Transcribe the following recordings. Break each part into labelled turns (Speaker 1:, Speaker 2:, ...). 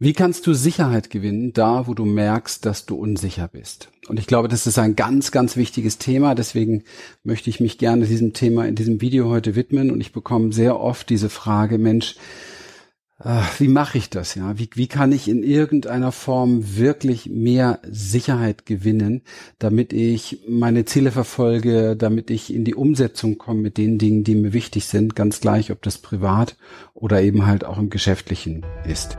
Speaker 1: Wie kannst du Sicherheit gewinnen, da wo du merkst, dass du unsicher bist? Und ich glaube, das ist ein ganz, ganz wichtiges Thema. Deswegen möchte ich mich gerne diesem Thema in diesem Video heute widmen. Und ich bekomme sehr oft diese Frage, Mensch, äh, wie mache ich das? Ja, wie, wie kann ich in irgendeiner Form wirklich mehr Sicherheit gewinnen, damit ich meine Ziele verfolge, damit ich in die Umsetzung komme mit den Dingen, die mir wichtig sind, ganz gleich, ob das privat oder eben halt auch im Geschäftlichen ist.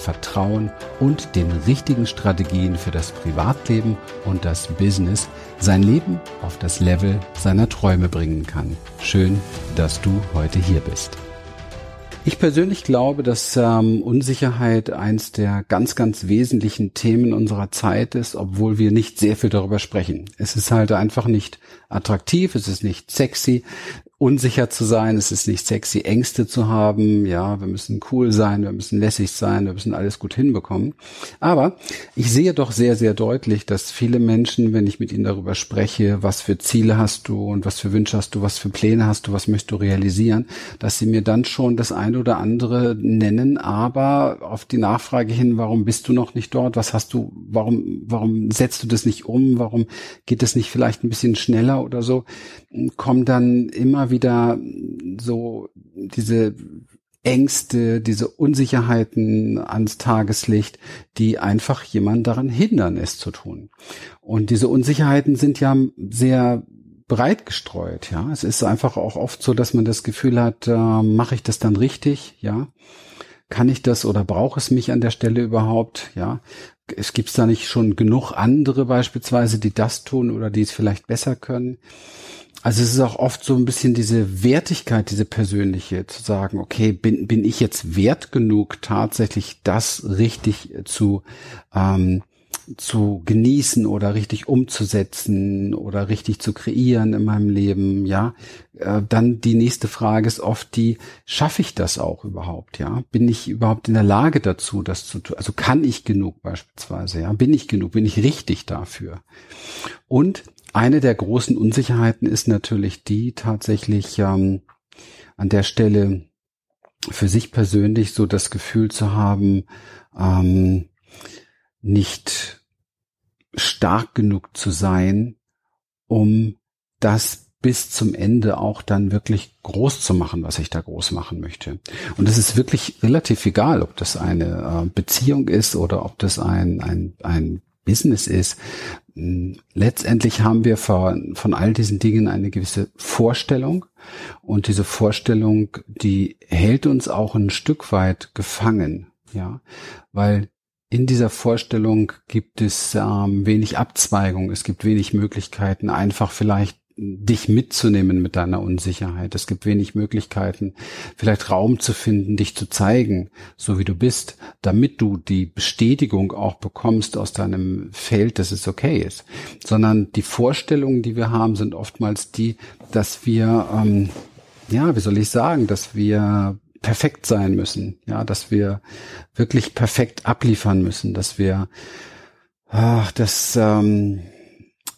Speaker 1: Vertrauen und den richtigen Strategien für das Privatleben und das Business sein Leben auf das Level seiner Träume bringen kann. Schön, dass du heute hier bist. Ich persönlich glaube, dass ähm, Unsicherheit eins der ganz, ganz wesentlichen Themen unserer Zeit ist, obwohl wir nicht sehr viel darüber sprechen. Es ist halt einfach nicht attraktiv, es ist nicht sexy, unsicher zu sein, es ist nicht sexy, Ängste zu haben, ja, wir müssen cool sein, wir müssen lässig sein, wir müssen alles gut hinbekommen. Aber ich sehe doch sehr, sehr deutlich, dass viele Menschen, wenn ich mit ihnen darüber spreche, was für Ziele hast du und was für Wünsche hast du, was für Pläne hast du, was möchtest du realisieren, dass sie mir dann schon das eine oder andere nennen, aber auf die Nachfrage hin, warum bist du noch nicht dort, was hast du, warum, warum setzt du das nicht um, warum geht es nicht vielleicht ein bisschen schneller oder so, kommen dann immer wieder so diese Ängste, diese Unsicherheiten ans Tageslicht, die einfach jemand daran hindern, es zu tun. Und diese Unsicherheiten sind ja sehr breit gestreut, ja. Es ist einfach auch oft so, dass man das Gefühl hat, äh, mache ich das dann richtig, ja? Kann ich das oder brauche es mich an der Stelle überhaupt, ja? Es gibt da nicht schon genug andere beispielsweise, die das tun oder die es vielleicht besser können. Also es ist auch oft so ein bisschen diese Wertigkeit, diese persönliche, zu sagen, okay, bin, bin ich jetzt wert genug, tatsächlich das richtig zu, ähm, zu genießen oder richtig umzusetzen oder richtig zu kreieren in meinem Leben, ja, äh, dann die nächste Frage ist oft die, schaffe ich das auch überhaupt, ja? Bin ich überhaupt in der Lage dazu, das zu tun? Also kann ich genug beispielsweise, ja? Bin ich genug? Bin ich richtig dafür? Und eine der großen Unsicherheiten ist natürlich die tatsächlich ähm, an der Stelle für sich persönlich so das Gefühl zu haben, ähm, nicht stark genug zu sein, um das bis zum Ende auch dann wirklich groß zu machen, was ich da groß machen möchte. Und es ist wirklich relativ egal, ob das eine äh, Beziehung ist oder ob das ein, ein, ein Business ist. Hm, letztendlich haben wir von, von all diesen Dingen eine gewisse Vorstellung und diese Vorstellung, die hält uns auch ein Stück weit gefangen, ja, weil in dieser Vorstellung gibt es ähm, wenig Abzweigung, es gibt wenig Möglichkeiten, einfach vielleicht dich mitzunehmen mit deiner Unsicherheit. Es gibt wenig Möglichkeiten, vielleicht Raum zu finden, dich zu zeigen, so wie du bist, damit du die Bestätigung auch bekommst aus deinem Feld, dass es okay ist. Sondern die Vorstellungen, die wir haben, sind oftmals die, dass wir, ähm, ja, wie soll ich sagen, dass wir perfekt sein müssen, ja, dass wir wirklich perfekt abliefern müssen, dass wir, ach, das, ähm,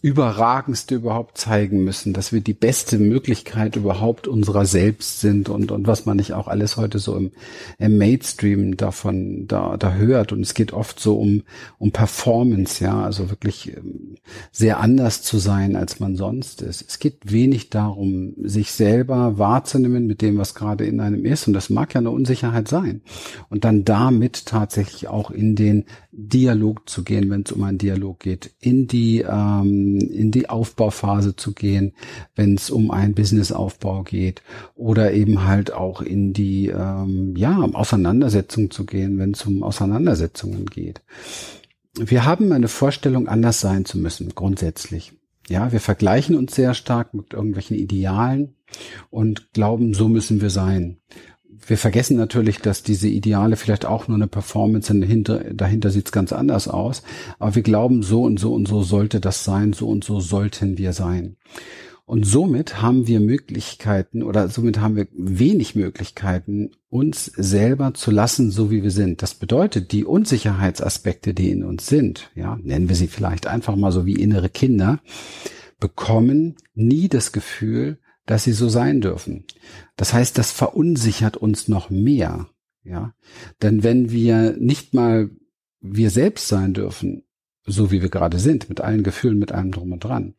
Speaker 1: Überragendste überhaupt zeigen müssen, dass wir die beste Möglichkeit überhaupt unserer selbst sind und, und was man nicht auch alles heute so im, im Mainstream davon da, da hört. Und es geht oft so um, um Performance, ja, also wirklich ähm, sehr anders zu sein, als man sonst ist. Es geht wenig darum, sich selber wahrzunehmen mit dem, was gerade in einem ist. Und das mag ja eine Unsicherheit sein. Und dann damit tatsächlich auch in den Dialog zu gehen, wenn es um einen Dialog geht, in die ähm, in die Aufbauphase zu gehen, wenn es um einen Businessaufbau geht, oder eben halt auch in die ähm, ja Auseinandersetzung zu gehen, wenn es um Auseinandersetzungen geht. Wir haben eine Vorstellung, anders sein zu müssen, grundsätzlich. Ja, wir vergleichen uns sehr stark mit irgendwelchen Idealen und glauben, so müssen wir sein wir vergessen natürlich, dass diese Ideale vielleicht auch nur eine Performance sind. Dahinter, dahinter sieht es ganz anders aus. Aber wir glauben, so und so und so sollte das sein, so und so sollten wir sein. Und somit haben wir Möglichkeiten oder somit haben wir wenig Möglichkeiten, uns selber zu lassen, so wie wir sind. Das bedeutet, die Unsicherheitsaspekte, die in uns sind, ja, nennen wir sie vielleicht einfach mal so wie innere Kinder, bekommen nie das Gefühl, dass sie so sein dürfen. Das heißt, das verunsichert uns noch mehr, ja. Denn wenn wir nicht mal wir selbst sein dürfen, so wie wir gerade sind, mit allen Gefühlen, mit allem drum und dran,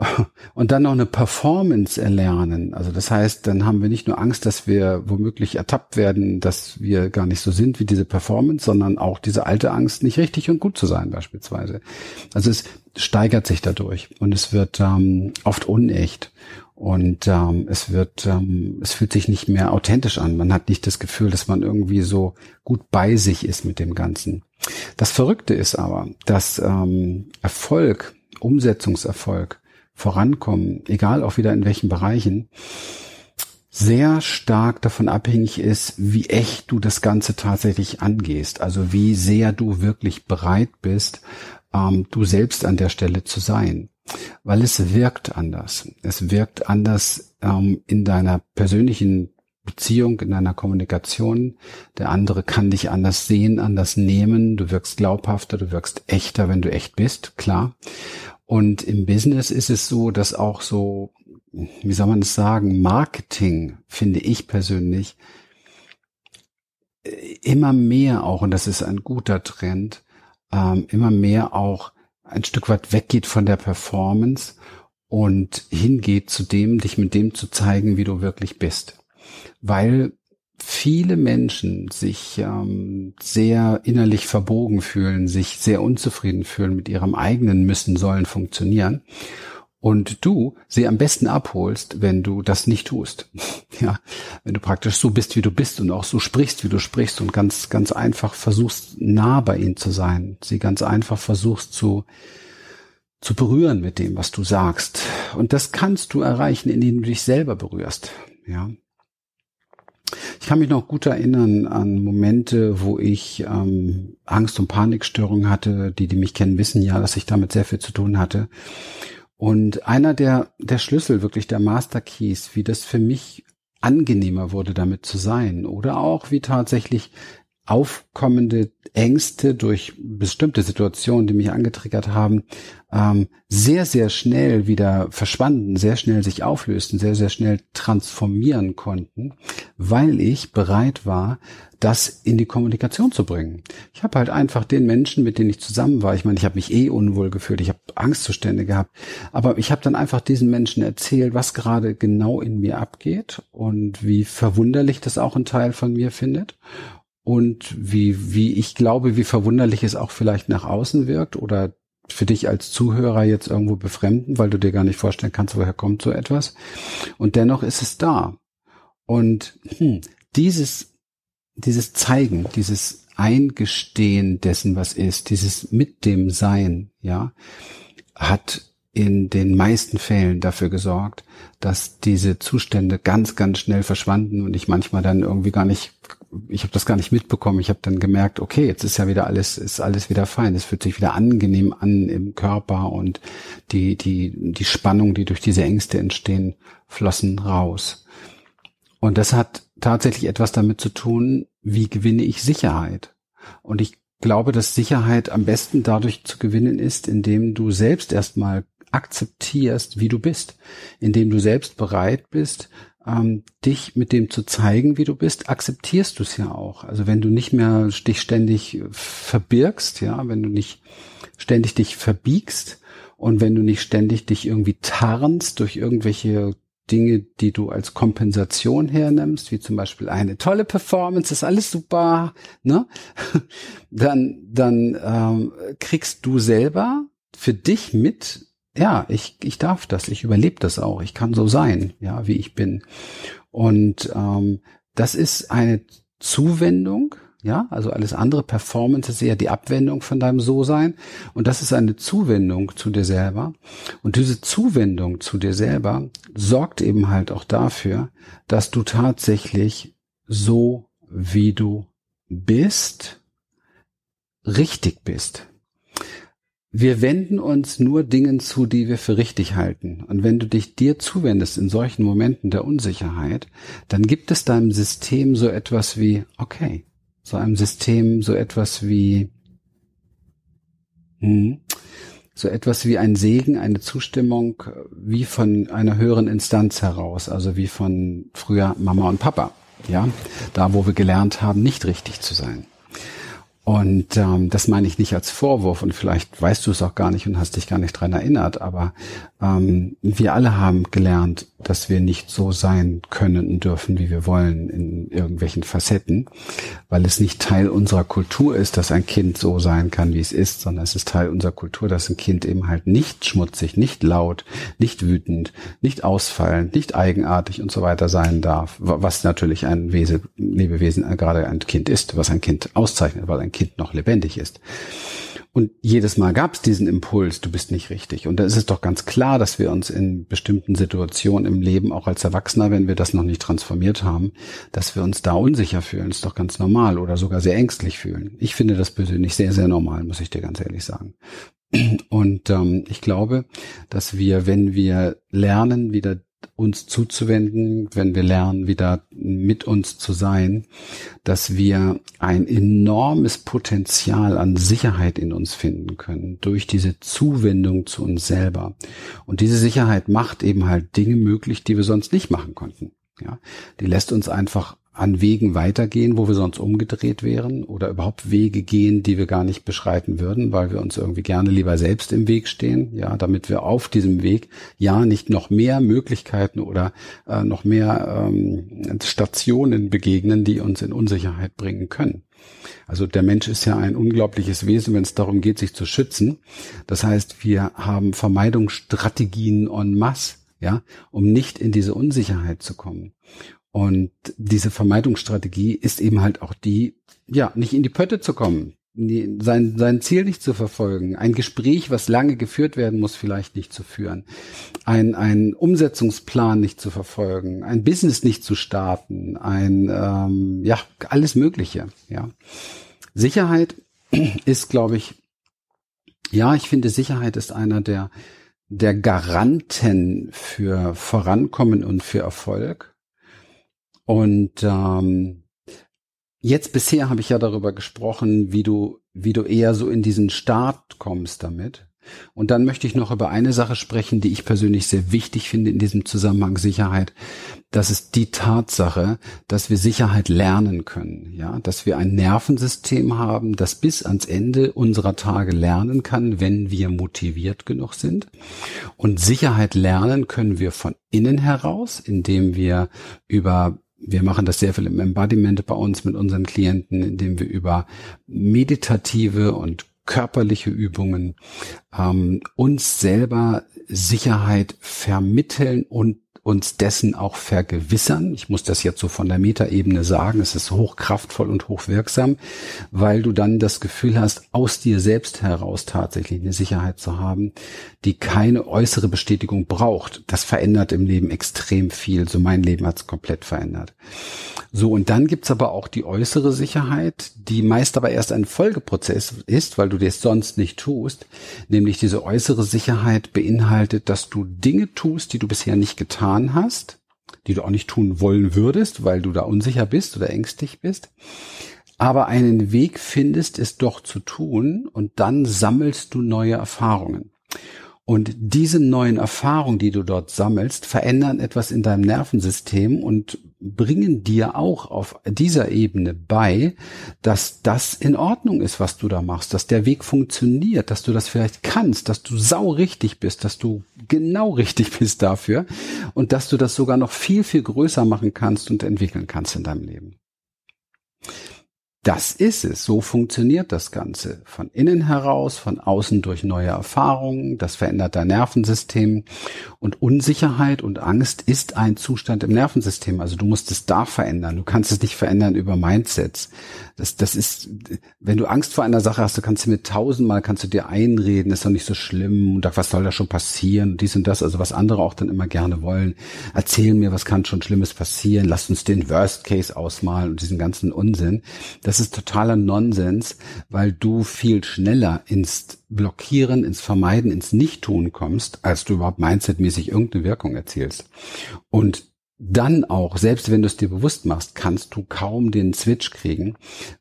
Speaker 1: und dann noch eine Performance erlernen. Also das heißt, dann haben wir nicht nur Angst, dass wir womöglich ertappt werden, dass wir gar nicht so sind wie diese Performance, sondern auch diese alte Angst, nicht richtig und gut zu sein beispielsweise. Also es steigert sich dadurch und es wird ähm, oft unecht und ähm, es wird, ähm, es fühlt sich nicht mehr authentisch an. Man hat nicht das Gefühl, dass man irgendwie so gut bei sich ist mit dem Ganzen. Das Verrückte ist aber, dass ähm, Erfolg, Umsetzungserfolg Vorankommen, egal auch wieder in welchen Bereichen, sehr stark davon abhängig ist, wie echt du das Ganze tatsächlich angehst. Also wie sehr du wirklich bereit bist, ähm, du selbst an der Stelle zu sein. Weil es wirkt anders. Es wirkt anders ähm, in deiner persönlichen Beziehung, in deiner Kommunikation. Der andere kann dich anders sehen, anders nehmen. Du wirkst glaubhafter, du wirkst echter, wenn du echt bist, klar. Und im Business ist es so, dass auch so, wie soll man es sagen, Marketing, finde ich persönlich, immer mehr auch, und das ist ein guter Trend, ähm, immer mehr auch ein Stück weit weggeht von der Performance und hingeht zu dem, dich mit dem zu zeigen, wie du wirklich bist. Weil viele Menschen sich ähm, sehr innerlich verbogen fühlen, sich sehr unzufrieden fühlen mit ihrem eigenen müssen, sollen funktionieren. Und du sie am besten abholst, wenn du das nicht tust. Ja, wenn du praktisch so bist, wie du bist und auch so sprichst, wie du sprichst und ganz, ganz einfach versuchst, nah bei ihnen zu sein. Sie ganz einfach versuchst zu, zu berühren mit dem, was du sagst. Und das kannst du erreichen, indem du dich selber berührst. Ja, ich kann mich noch gut erinnern an Momente, wo ich ähm, Angst- und Panikstörungen hatte. Die, die mich kennen, wissen ja, dass ich damit sehr viel zu tun hatte. Und einer der, der Schlüssel, wirklich der Master Keys, wie das für mich angenehmer wurde, damit zu sein. Oder auch wie tatsächlich aufkommende Ängste durch bestimmte Situationen, die mich angetriggert haben, ähm, sehr, sehr schnell wieder verschwanden, sehr schnell sich auflösten, sehr, sehr schnell transformieren konnten, weil ich bereit war, das in die Kommunikation zu bringen. Ich habe halt einfach den Menschen, mit denen ich zusammen war, ich meine, ich habe mich eh unwohl gefühlt, ich habe Angstzustände gehabt, aber ich habe dann einfach diesen Menschen erzählt, was gerade genau in mir abgeht und wie verwunderlich das auch ein Teil von mir findet und wie, wie ich glaube, wie verwunderlich es auch vielleicht nach außen wirkt oder für dich als Zuhörer jetzt irgendwo befremden, weil du dir gar nicht vorstellen kannst, woher kommt so etwas. Und dennoch ist es da. Und hm, dieses, dieses Zeigen, dieses Eingestehen dessen, was ist, dieses mit dem Sein, ja, hat in den meisten Fällen dafür gesorgt, dass diese Zustände ganz, ganz schnell verschwanden und ich manchmal dann irgendwie gar nicht, ich habe das gar nicht mitbekommen. Ich habe dann gemerkt, okay, jetzt ist ja wieder alles, ist alles wieder fein. Es fühlt sich wieder angenehm an im Körper und die, die, die Spannung, die durch diese Ängste entstehen, flossen raus. Und das hat tatsächlich etwas damit zu tun, wie gewinne ich Sicherheit. Und ich glaube, dass Sicherheit am besten dadurch zu gewinnen ist, indem du selbst erstmal akzeptierst, wie du bist, indem du selbst bereit bist, ähm, dich mit dem zu zeigen, wie du bist, akzeptierst du es ja auch. Also wenn du nicht mehr dich ständig verbirgst, ja, wenn du nicht ständig dich verbiegst und wenn du nicht ständig dich irgendwie tarnst durch irgendwelche Dinge, die du als Kompensation hernimmst, wie zum Beispiel eine tolle Performance, ist alles super, ne? Dann, dann ähm, kriegst du selber für dich mit, ja, ich, ich darf das, ich überlebe das auch, ich kann so sein, ja, wie ich bin. Und ähm, das ist eine Zuwendung, ja, also alles andere Performance ist eher die Abwendung von deinem So-Sein. Und das ist eine Zuwendung zu dir selber. Und diese Zuwendung zu dir selber sorgt eben halt auch dafür, dass du tatsächlich so, wie du bist, richtig bist. Wir wenden uns nur Dingen zu, die wir für richtig halten. Und wenn du dich dir zuwendest in solchen Momenten der Unsicherheit, dann gibt es deinem System so etwas wie, okay, so einem System so etwas wie, hm, so etwas wie ein Segen, eine Zustimmung wie von einer höheren Instanz heraus, also wie von früher Mama und Papa, ja, da wo wir gelernt haben, nicht richtig zu sein. Und ähm, das meine ich nicht als Vorwurf und vielleicht weißt du es auch gar nicht und hast dich gar nicht dran erinnert, aber ähm, wir alle haben gelernt, dass wir nicht so sein können und dürfen, wie wir wollen in irgendwelchen Facetten, weil es nicht Teil unserer Kultur ist, dass ein Kind so sein kann, wie es ist, sondern es ist Teil unserer Kultur, dass ein Kind eben halt nicht schmutzig, nicht laut, nicht wütend, nicht ausfallend, nicht eigenartig und so weiter sein darf, was natürlich ein Wesen, Lebewesen, äh, gerade ein Kind ist, was ein Kind auszeichnet, weil ein Kind noch lebendig ist. Und jedes Mal gab es diesen Impuls, du bist nicht richtig. Und da ist es doch ganz klar, dass wir uns in bestimmten Situationen im Leben, auch als Erwachsener, wenn wir das noch nicht transformiert haben, dass wir uns da unsicher fühlen. ist doch ganz normal oder sogar sehr ängstlich fühlen. Ich finde das persönlich sehr, sehr normal, muss ich dir ganz ehrlich sagen. Und ähm, ich glaube, dass wir, wenn wir lernen, wieder uns zuzuwenden, wenn wir lernen, wieder mit uns zu sein, dass wir ein enormes Potenzial an Sicherheit in uns finden können durch diese Zuwendung zu uns selber. Und diese Sicherheit macht eben halt Dinge möglich, die wir sonst nicht machen konnten. Ja, die lässt uns einfach an Wegen weitergehen, wo wir sonst umgedreht wären oder überhaupt Wege gehen, die wir gar nicht beschreiten würden, weil wir uns irgendwie gerne lieber selbst im Weg stehen, ja, damit wir auf diesem Weg ja nicht noch mehr Möglichkeiten oder äh, noch mehr ähm, Stationen begegnen, die uns in Unsicherheit bringen können. Also der Mensch ist ja ein unglaubliches Wesen, wenn es darum geht, sich zu schützen. Das heißt, wir haben Vermeidungsstrategien en masse, ja, um nicht in diese Unsicherheit zu kommen. Und diese Vermeidungsstrategie ist eben halt auch die, ja, nicht in die Pötte zu kommen, sein, sein Ziel nicht zu verfolgen, ein Gespräch, was lange geführt werden muss, vielleicht nicht zu führen, ein, ein Umsetzungsplan nicht zu verfolgen, ein Business nicht zu starten, ein, ähm, ja, alles Mögliche, ja. Sicherheit ist, glaube ich, ja, ich finde, Sicherheit ist einer der, der Garanten für Vorankommen und für Erfolg. Und ähm, jetzt bisher habe ich ja darüber gesprochen, wie du, wie du eher so in diesen Start kommst damit. Und dann möchte ich noch über eine Sache sprechen, die ich persönlich sehr wichtig finde in diesem Zusammenhang Sicherheit. Das ist die Tatsache, dass wir Sicherheit lernen können, ja, dass wir ein Nervensystem haben, das bis ans Ende unserer Tage lernen kann, wenn wir motiviert genug sind. Und Sicherheit lernen können wir von innen heraus, indem wir über wir machen das sehr viel im Embodiment bei uns mit unseren Klienten, indem wir über meditative und körperliche Übungen ähm, uns selber Sicherheit vermitteln und uns dessen auch vergewissern. Ich muss das jetzt so von der Metaebene sagen. Es ist hochkraftvoll und hochwirksam, weil du dann das Gefühl hast, aus dir selbst heraus tatsächlich eine Sicherheit zu haben, die keine äußere Bestätigung braucht. Das verändert im Leben extrem viel. So mein Leben hat es komplett verändert. So, und dann gibt's aber auch die äußere Sicherheit, die meist aber erst ein Folgeprozess ist, weil du das sonst nicht tust. Nämlich diese äußere Sicherheit beinhaltet, dass du Dinge tust, die du bisher nicht getan hast, die du auch nicht tun wollen würdest, weil du da unsicher bist oder ängstlich bist aber einen Weg findest, es doch zu tun und dann sammelst du neue Erfahrungen. Und diese neuen Erfahrungen, die du dort sammelst, verändern etwas in deinem Nervensystem und bringen dir auch auf dieser Ebene bei, dass das in Ordnung ist, was du da machst, dass der Weg funktioniert, dass du das vielleicht kannst, dass du sau richtig bist, dass du genau richtig bist dafür und dass du das sogar noch viel, viel größer machen kannst und entwickeln kannst in deinem Leben. Das ist es. So funktioniert das Ganze. Von innen heraus, von außen durch neue Erfahrungen. Das verändert dein Nervensystem. Und Unsicherheit und Angst ist ein Zustand im Nervensystem. Also du musst es da verändern. Du kannst es nicht verändern über Mindsets. Das, das ist, wenn du Angst vor einer Sache hast, du kannst du mit tausendmal kannst du dir einreden, ist doch nicht so schlimm und was soll da schon passieren dies und das, also was andere auch dann immer gerne wollen. Erzähl mir, was kann schon Schlimmes passieren, lass uns den Worst Case ausmalen und diesen ganzen Unsinn. Das ist totaler Nonsens, weil du viel schneller ins Blockieren, ins Vermeiden, ins Nicht-Tun kommst, als du überhaupt mindsetmäßig irgendeine Wirkung erzielst. Und dann auch, selbst wenn du es dir bewusst machst, kannst du kaum den Switch kriegen,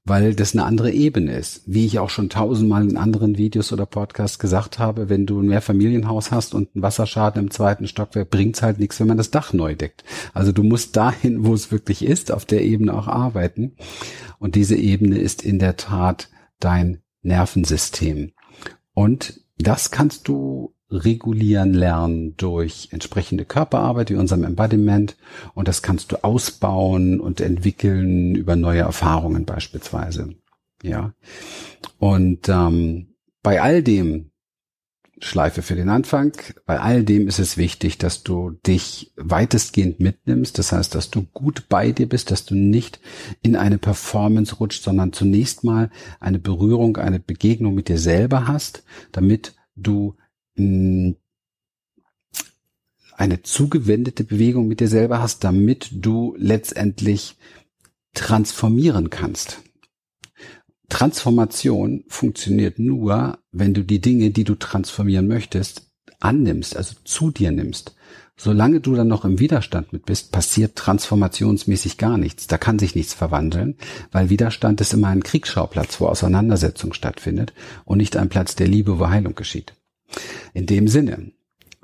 Speaker 1: weil das eine andere Ebene ist. Wie ich auch schon tausendmal in anderen Videos oder Podcasts gesagt habe, wenn du ein Mehrfamilienhaus hast und einen Wasserschaden im zweiten Stockwerk, bringt's halt nichts, wenn man das Dach neu deckt. Also du musst dahin, wo es wirklich ist, auf der Ebene auch arbeiten. Und diese Ebene ist in der Tat dein Nervensystem. Und das kannst du regulieren lernen durch entsprechende Körperarbeit wie unserem Embodiment und das kannst du ausbauen und entwickeln über neue Erfahrungen beispielsweise. Ja. Und ähm, bei all dem, Schleife für den Anfang, bei all dem ist es wichtig, dass du dich weitestgehend mitnimmst. Das heißt, dass du gut bei dir bist, dass du nicht in eine Performance rutscht, sondern zunächst mal eine Berührung, eine Begegnung mit dir selber hast, damit du eine zugewendete Bewegung mit dir selber hast, damit du letztendlich transformieren kannst. Transformation funktioniert nur, wenn du die Dinge, die du transformieren möchtest, annimmst, also zu dir nimmst. Solange du dann noch im Widerstand mit bist, passiert transformationsmäßig gar nichts. Da kann sich nichts verwandeln, weil Widerstand ist immer ein Kriegsschauplatz, wo Auseinandersetzung stattfindet und nicht ein Platz der Liebe, wo Heilung geschieht. In dem Sinne,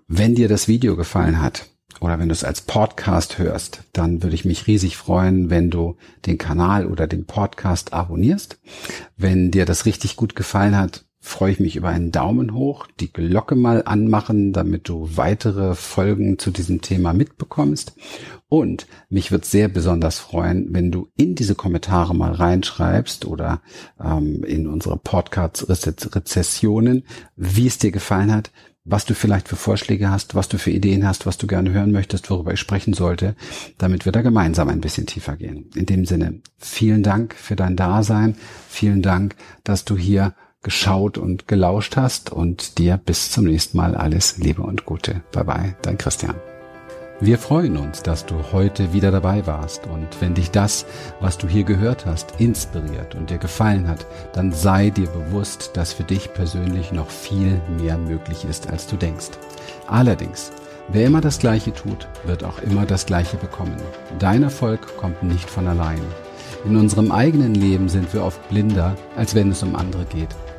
Speaker 1: wenn dir das Video gefallen hat oder wenn du es als Podcast hörst, dann würde ich mich riesig freuen, wenn du den Kanal oder den Podcast abonnierst. Wenn dir das richtig gut gefallen hat, freue ich mich über einen Daumen hoch, die Glocke mal anmachen, damit du weitere Folgen zu diesem Thema mitbekommst. Und mich wird sehr besonders freuen, wenn du in diese Kommentare mal reinschreibst oder ähm, in unsere Podcast-Rezessionen, wie es dir gefallen hat, was du vielleicht für Vorschläge hast, was du für Ideen hast, was du gerne hören möchtest, worüber ich sprechen sollte, damit wir da gemeinsam ein bisschen tiefer gehen. In dem Sinne, vielen Dank für dein Dasein, vielen Dank, dass du hier geschaut und gelauscht hast und dir bis zum nächsten Mal alles Liebe und Gute. Bye bye, dein Christian. Wir freuen uns, dass du heute wieder dabei warst und wenn dich das, was du hier gehört hast, inspiriert und dir gefallen hat, dann sei dir bewusst, dass für dich persönlich noch viel mehr möglich ist, als du denkst. Allerdings, wer immer das Gleiche tut, wird auch immer das Gleiche bekommen. Dein Erfolg kommt nicht von allein. In unserem eigenen Leben sind wir oft blinder, als wenn es um andere geht.